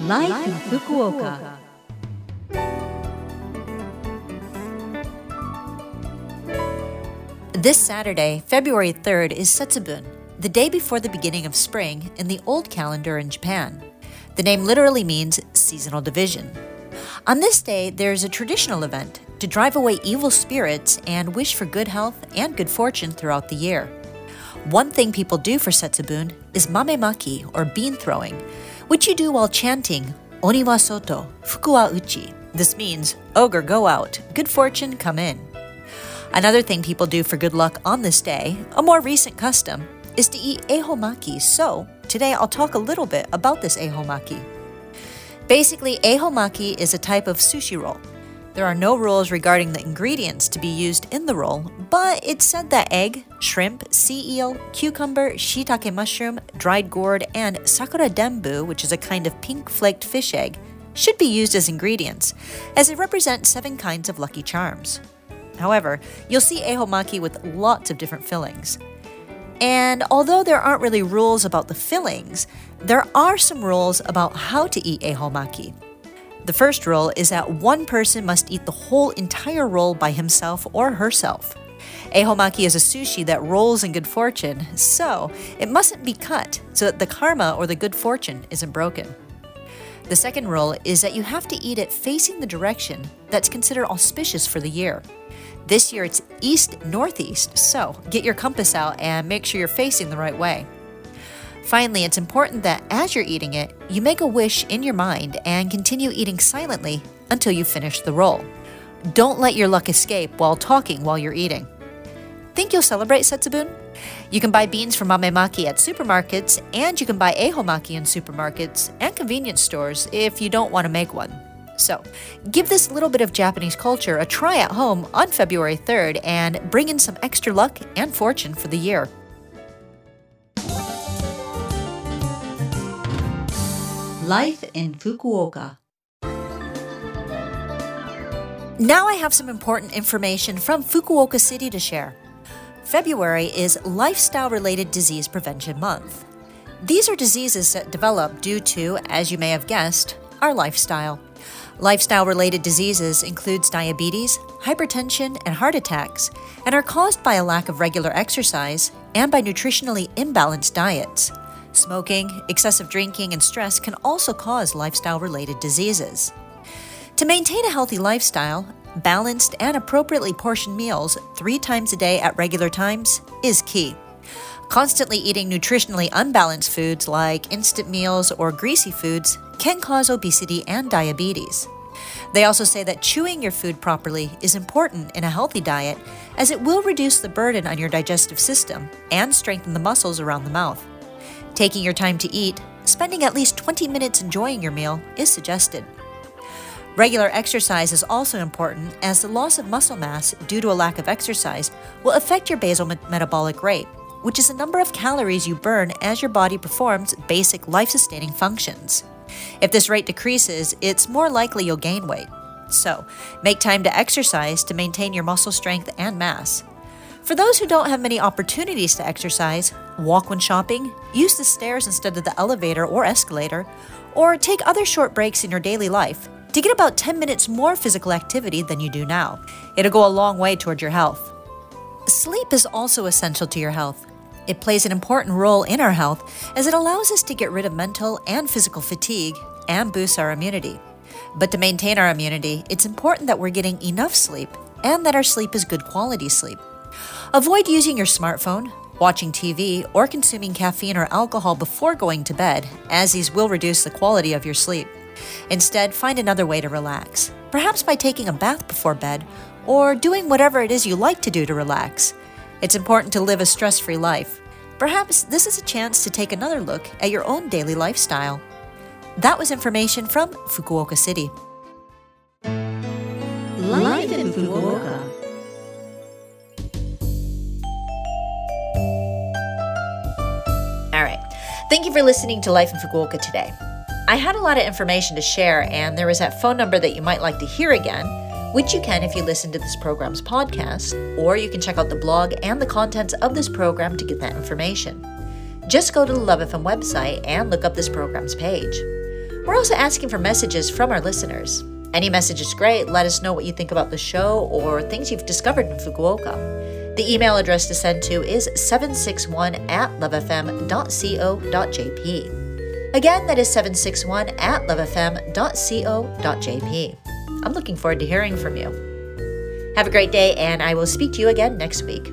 Life, in Fukuoka. This Saturday, February 3rd, is Setsubun, the day before the beginning of spring in the old calendar in Japan. The name literally means seasonal division. On this day, there is a traditional event to drive away evil spirits and wish for good health and good fortune throughout the year. One thing people do for Setsubun is mamemaki or bean throwing, which you do while chanting Oniwa soto, fukuwa uchi. This means ogre go out, good fortune come in. Another thing people do for good luck on this day, a more recent custom, is to eat ehomaki. So, today I'll talk a little bit about this ehomaki. Basically, ehomaki is a type of sushi roll. There are no rules regarding the ingredients to be used in the roll, but it's said that egg, shrimp, sea eel, cucumber, shiitake mushroom, dried gourd, and sakura dembu, which is a kind of pink flaked fish egg, should be used as ingredients, as they represent seven kinds of lucky charms. However, you'll see ehomaki with lots of different fillings. And although there aren't really rules about the fillings, there are some rules about how to eat ehomaki. The first rule is that one person must eat the whole entire roll by himself or herself. Ehomaki is a sushi that rolls in good fortune, so it mustn't be cut so that the karma or the good fortune isn't broken. The second rule is that you have to eat it facing the direction that's considered auspicious for the year. This year it's east northeast, so get your compass out and make sure you're facing the right way. Finally, it's important that as you're eating it, you make a wish in your mind and continue eating silently until you finish the roll. Don't let your luck escape while talking while you're eating. Think you'll celebrate Setsubun? You can buy beans from mamemaki at supermarkets, and you can buy ehomaki in supermarkets and convenience stores if you don't want to make one. So, give this little bit of Japanese culture a try at home on February 3rd and bring in some extra luck and fortune for the year. Life in Fukuoka. Now I have some important information from Fukuoka City to share. February is Lifestyle Related Disease Prevention Month. These are diseases that develop due to, as you may have guessed, our lifestyle. Lifestyle related diseases includes diabetes, hypertension, and heart attacks, and are caused by a lack of regular exercise and by nutritionally imbalanced diets. Smoking, excessive drinking, and stress can also cause lifestyle related diseases. To maintain a healthy lifestyle, balanced and appropriately portioned meals three times a day at regular times is key. Constantly eating nutritionally unbalanced foods like instant meals or greasy foods can cause obesity and diabetes. They also say that chewing your food properly is important in a healthy diet as it will reduce the burden on your digestive system and strengthen the muscles around the mouth. Taking your time to eat, spending at least 20 minutes enjoying your meal is suggested. Regular exercise is also important as the loss of muscle mass due to a lack of exercise will affect your basal metabolic rate, which is the number of calories you burn as your body performs basic life sustaining functions. If this rate decreases, it's more likely you'll gain weight. So, make time to exercise to maintain your muscle strength and mass. For those who don't have many opportunities to exercise, walk when shopping, use the stairs instead of the elevator or escalator, or take other short breaks in your daily life to get about 10 minutes more physical activity than you do now. It'll go a long way toward your health. Sleep is also essential to your health. It plays an important role in our health as it allows us to get rid of mental and physical fatigue and boosts our immunity. But to maintain our immunity, it's important that we're getting enough sleep and that our sleep is good quality sleep. Avoid using your smartphone, watching TV, or consuming caffeine or alcohol before going to bed, as these will reduce the quality of your sleep. Instead, find another way to relax, perhaps by taking a bath before bed or doing whatever it is you like to do to relax. It's important to live a stress free life. Perhaps this is a chance to take another look at your own daily lifestyle. That was information from Fukuoka City. Life in Fukuoka. Thank you for listening to Life in Fukuoka today. I had a lot of information to share, and there is that phone number that you might like to hear again, which you can if you listen to this program's podcast, or you can check out the blog and the contents of this program to get that information. Just go to the Love FM website and look up this program's page. We're also asking for messages from our listeners. Any message is great. Let us know what you think about the show or things you've discovered in Fukuoka. The email address to send to is 761 at lovefm.co.jp. Again, that is 761 at lovefm.co.jp. I'm looking forward to hearing from you. Have a great day, and I will speak to you again next week.